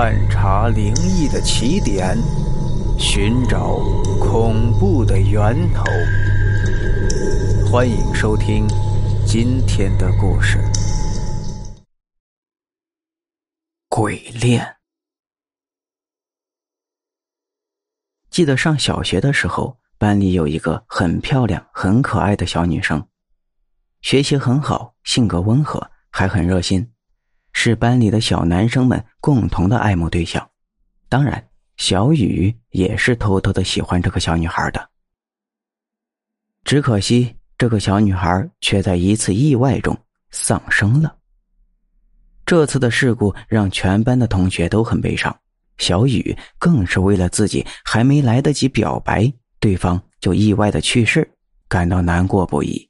探查灵异的起点，寻找恐怖的源头。欢迎收听今天的故事《鬼恋》。记得上小学的时候，班里有一个很漂亮、很可爱的小女生，学习很好，性格温和，还很热心。是班里的小男生们共同的爱慕对象，当然，小雨也是偷偷的喜欢这个小女孩的。只可惜，这个小女孩却在一次意外中丧生了。这次的事故让全班的同学都很悲伤，小雨更是为了自己还没来得及表白，对方就意外的去世，感到难过不已。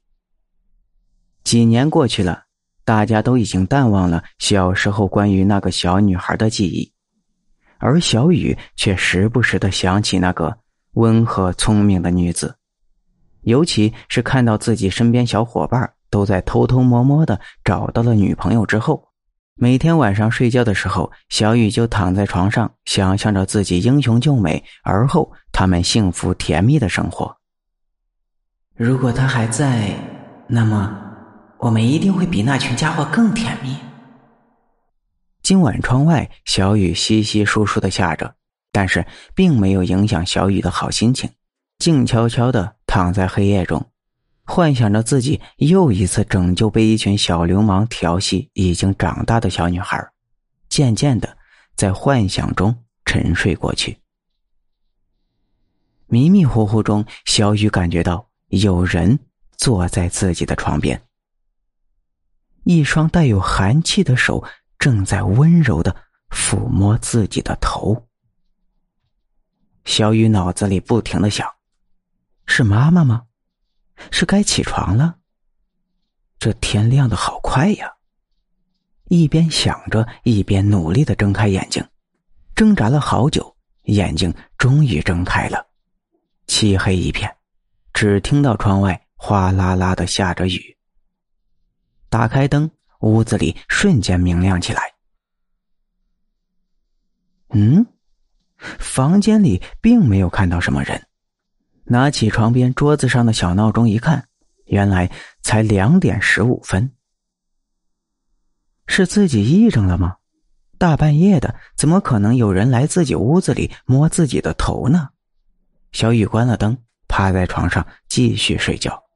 几年过去了。大家都已经淡忘了小时候关于那个小女孩的记忆，而小雨却时不时的想起那个温和聪明的女子，尤其是看到自己身边小伙伴都在偷偷摸摸的找到了女朋友之后，每天晚上睡觉的时候，小雨就躺在床上，想象着自己英雄救美，而后他们幸福甜蜜的生活。如果他还在，那么。我们一定会比那群家伙更甜蜜。今晚窗外小雨稀稀疏疏的下着，但是并没有影响小雨的好心情，静悄悄的躺在黑夜中，幻想着自己又一次拯救被一群小流氓调戏已经长大的小女孩，渐渐的在幻想中沉睡过去。迷迷糊糊中，小雨感觉到有人坐在自己的床边。一双带有寒气的手正在温柔的抚摸自己的头。小雨脑子里不停的想：是妈妈吗？是该起床了？这天亮的好快呀！一边想着，一边努力的睁开眼睛，挣扎了好久，眼睛终于睁开了。漆黑一片，只听到窗外哗啦啦的下着雨。打开灯，屋子里瞬间明亮起来。嗯，房间里并没有看到什么人。拿起床边桌子上的小闹钟一看，原来才两点十五分。是自己癔症了吗？大半夜的，怎么可能有人来自己屋子里摸自己的头呢？小雨关了灯，趴在床上继续睡觉。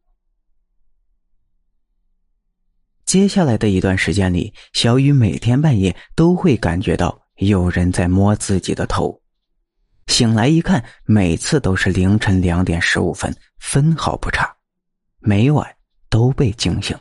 接下来的一段时间里，小雨每天半夜都会感觉到有人在摸自己的头。醒来一看，每次都是凌晨两点十五分，分毫不差，每晚都被惊醒。